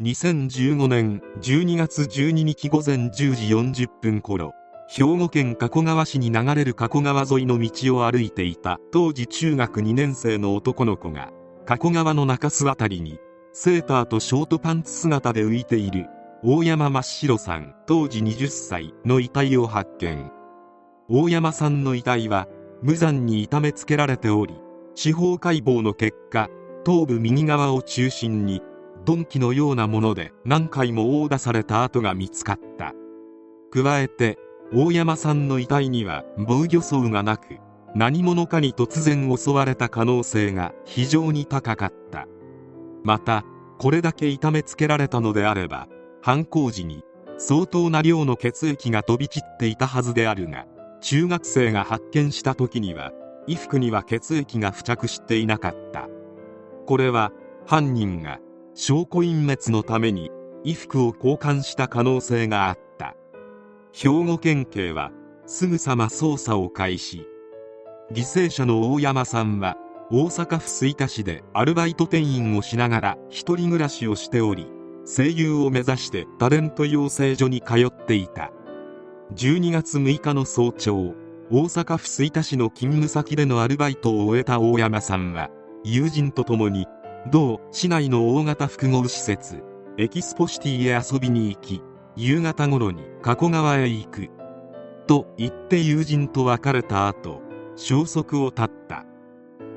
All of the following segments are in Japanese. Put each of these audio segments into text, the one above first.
2015年12月12日午前10時40分頃兵庫県加古川市に流れる加古川沿いの道を歩いていた当時中学2年生の男の子が加古川の中州あたりにセーターとショートパンツ姿で浮いている大山真っ白さん当時20歳の遺体を発見。大山さんの遺体は無残に痛めつけられており司法解剖の結果頭部右側を中心に鈍器のようなもので何回も殴打された跡が見つかった。加えて大山さんの遺体には防御層がなく何者かに突然襲われた可能性が非常に高かった。またこれだけ痛めつけられたのであれば犯行時に相当な量の血液が飛び散っていたはずであるが中学生が発見した時には衣服には血液が付着していなかった。これは犯人が証拠隠滅のために衣服を交換した可能性があった。兵庫県警はすぐさま捜査を開始。犠牲者の大山さんは大阪府吹田市でアルバイト店員をしながら一人暮らしをしており声優を目指してタレント養成所に通っていた。12月6日の早朝大阪府吹田市の勤務先でのアルバイトを終えた大山さんは友人と共に同市内の大型複合施設エキスポシティへ遊びに行き夕方頃に加古川へ行く。と言って友人と別れた後消息を絶った。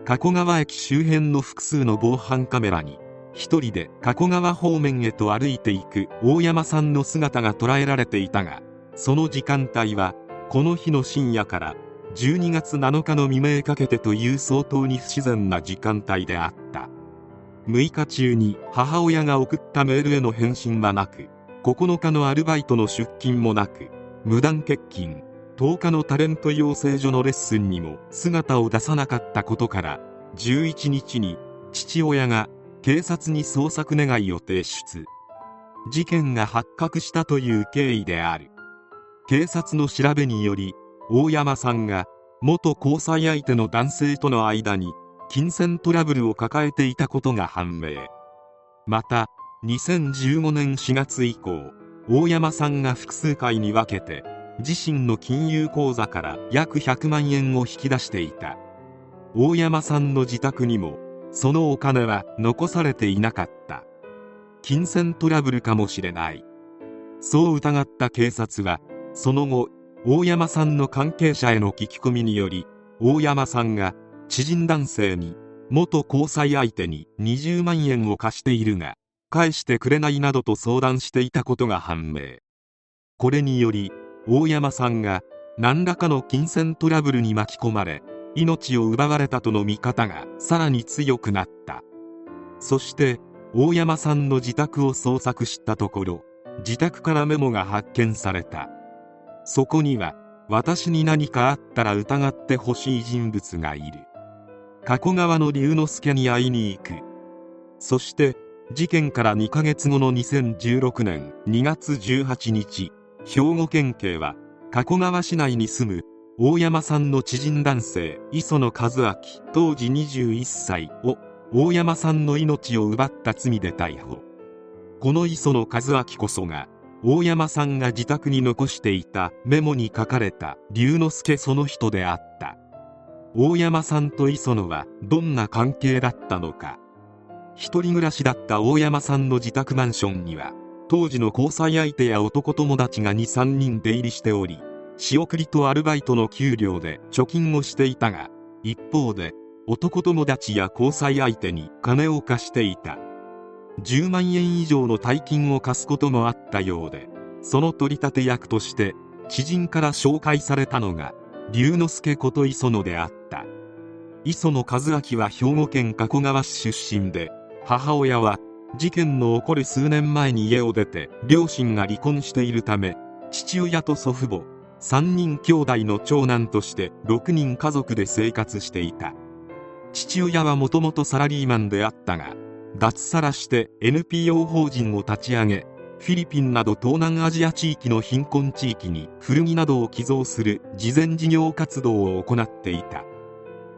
加古川駅周辺の複数の防犯カメラに一人で加古川方面へと歩いていく大山さんの姿が捉えられていたがその時間帯はこの日の深夜から12月7日の未明かけてという相当に不自然な時間帯であった。6日中に母親が送ったメールへの返信はなく9日のアルバイトの出勤もなく無断欠勤。10日のタレント養成所のレッスンにも姿を出さなかったことから11日に父親が警察に捜索願いを提出。事件が発覚したという経緯である。警察の調べにより大山さんが元交際相手の男性との間に金銭トラブルを抱えていたことが判明。また2015年4月以降大山さんが複数回に分けて自身の金融口座から約100万円を引き出していた。大山さんの自宅にもそのお金は残されていなかった。金銭トラブルかもしれない。そう疑った警察はその後大山さんの関係者への聞き込みにより大山さんが知人男性に元交際相手に20万円を貸しているが返してくれないなどと相談していたことが判明。これにより大山さんが何らかの金銭トラブルに巻き込まれ命を奪われたとの見方がさらに強くなった。そして大山さんの自宅を捜索したところ自宅からメモが発見された。そこには私に何かあったら疑ってほしい人物がいる。加古川の龍之介に会いに行く。そして事件から2ヶ月後の2016年2月18日兵庫県警は加古川市内に住む大山さんの知人男性磯野和明当時21歳を大山さんの命を奪った罪で逮捕。この磯野和明こそが大山さんが自宅に残していたメモに書かれた龍之介その人であった。大山さんと磯野はどんな関係だったのか。一人暮らしだった大山さんの自宅マンションには当時の交際相手や男友達が23人出入りしており仕送りとアルバイトの給料で貯金をしていたが一方で男友達や交際相手に金を貸していた。10万円以上の大金を貸すこともあったようでその取り立て役として知人から紹介されたのが龍之介こと磯野であった。磯野和明は兵庫県加古川市出身で母親は事件の起こる数年前に家を出て両親が離婚しているため父親と祖父母3人兄弟の長男として6人家族で生活していた。父親はもともとサラリーマンであったが脱サラして NPO 法人を立ち上げフィリピンなど東南アジア地域の貧困地域に古着などを寄贈する慈善事業活動を行っていた。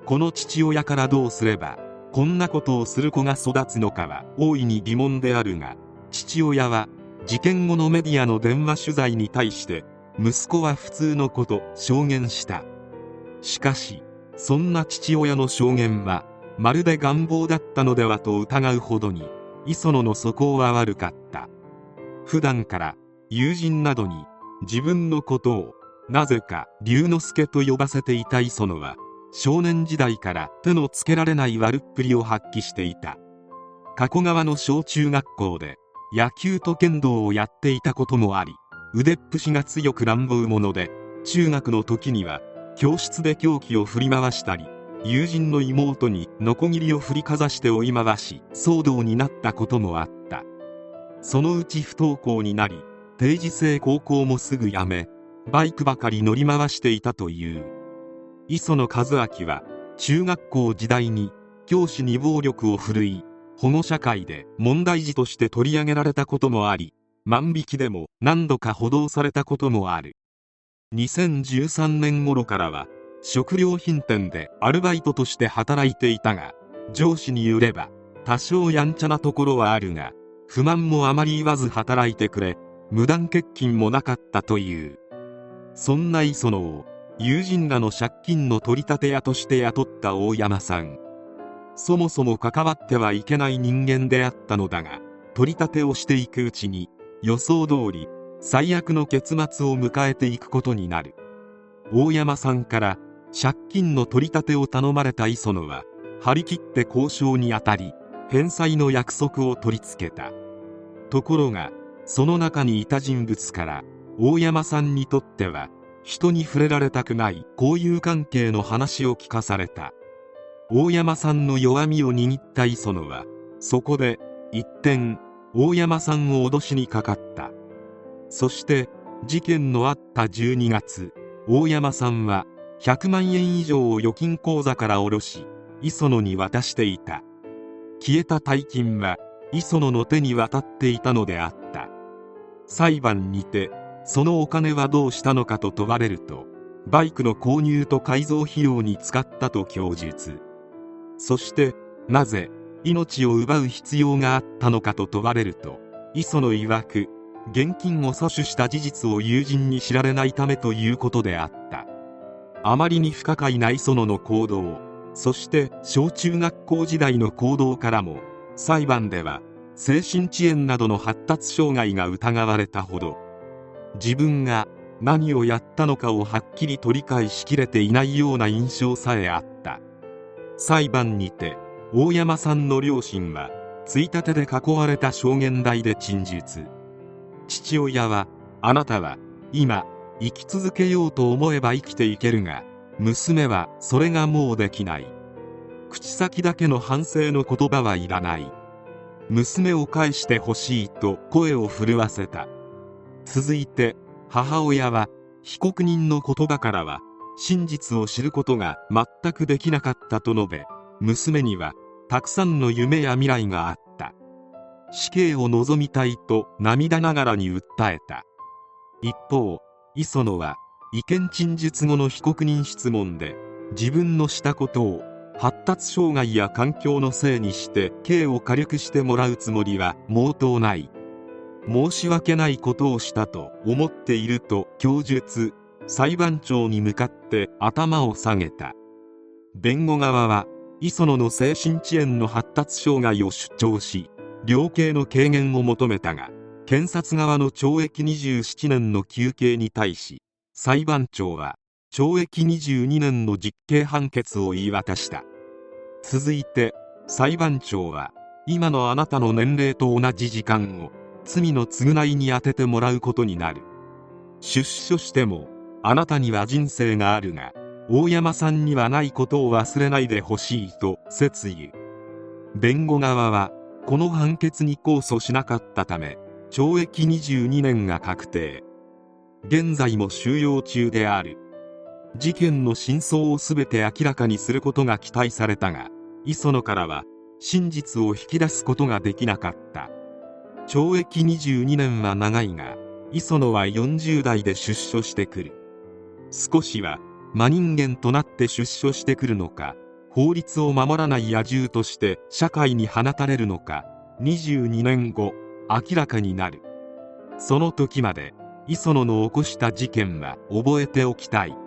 この父親からどうすればこんなことをする子が育つのかは大いに疑問であるが父親は事件後のメディアの電話取材に対して息子は普通のこと証言した。しかしそんな父親の証言はまるで願望だったのではと疑うほどに磯野の素行は悪かった。普段から友人などに自分のことをなぜか龍之介と呼ばせていた磯野は少年時代から手のつけられない悪っぷりを発揮していた。加古川の小中学校で野球と剣道をやっていたこともあり腕っぷしが強く乱暴者で中学の時には教室で凶器を振り回したり友人の妹にノコギリを振りかざして追い回し騒動になったこともあった。そのうち不登校になり定時制高校もすぐ辞めバイクばかり乗り回していたという。磯野和明は中学校時代に教師に暴力を振るい保護社会で問題児として取り上げられたこともあり万引きでも何度か補導されたこともある。2013年頃からは食料品店でアルバイトとして働いていたが上司によれば多少やんちゃなところはあるが不満もあまり言わず働いてくれ無断欠勤もなかったという。そんな磯野を友人らの借金の取り立て屋として雇った大山さん。そもそも関わってはいけない人間であったのだが取り立てをしていくうちに予想通り最悪の結末を迎えていくことになる。大山さんから借金の取り立てを頼まれた磯野は張り切って交渉にあたり返済の約束を取り付けた。ところがその中にいた人物から大山さんにとっては人に触れられたくない交友関係の話を聞かされた。大山さんの弱みを握った磯野はそこで一転大山さんを脅しにかかった。そして事件のあった12月大山さんは100万円以上を預金口座から下ろし磯野に渡していた。消えた大金は磯野の手に渡っていたのであった。裁判にてそのお金はどうしたのかと問われるとバイクの購入と改造費用に使ったと供述。そしてなぜ命を奪う必要があったのかと問われると磯野曰く現金を詐取した事実を友人に知られないためということであった。あまりに不可解な磯野の行動そして小中学校時代の行動からも裁判では精神遅延などの発達障害が疑われたほど自分が何をやったのかをはっきり取り返しきれていないような印象さえあった。裁判にて大山さんの両親はついたてで囲われた証言台で陳述。父親はあなたは今生き続けようと思えば生きていけるが娘はそれがもうできない。口先だけの反省の言葉はいらない。娘を返してほしいと声を震わせた。続いて母親は被告人の言葉からは真実を知ることが全くできなかったと述べ娘にはたくさんの夢や未来があった。死刑を望みたいと涙ながらに訴えた。一方磯野は意見陳述後の被告人質問で自分のしたことを発達障害や環境のせいにして刑を軽くしてもらうつもりは毛頭ない。申し訳ないことをしたと思っていると供述裁判長に向かって頭を下げた。弁護側は磯野の精神遅延の発達障害を主張し量刑の軽減を求めたが検察側の懲役27年の求刑に対し裁判長は懲役22年の実刑判決を言い渡した。続いて裁判長は今のあなたの年齢と同じ時間を罪の償いに充ててもらうことになる。出所してもあなたには人生があるが大山さんにはないことを忘れないでほしいと説諭弁護側はこの判決に控訴しなかったため懲役22年が確定。現在も収容中である。事件の真相を全て明らかにすることが期待されたが磯野からは真実を引き出すことができなかった。懲役22年は長いが磯野は40代で出所してくる。少しは真人間となって出所してくるのか法律を守らない野獣として社会に放たれるのか22年後明らかになる。その時まで磯野の起こした事件は覚えておきたい。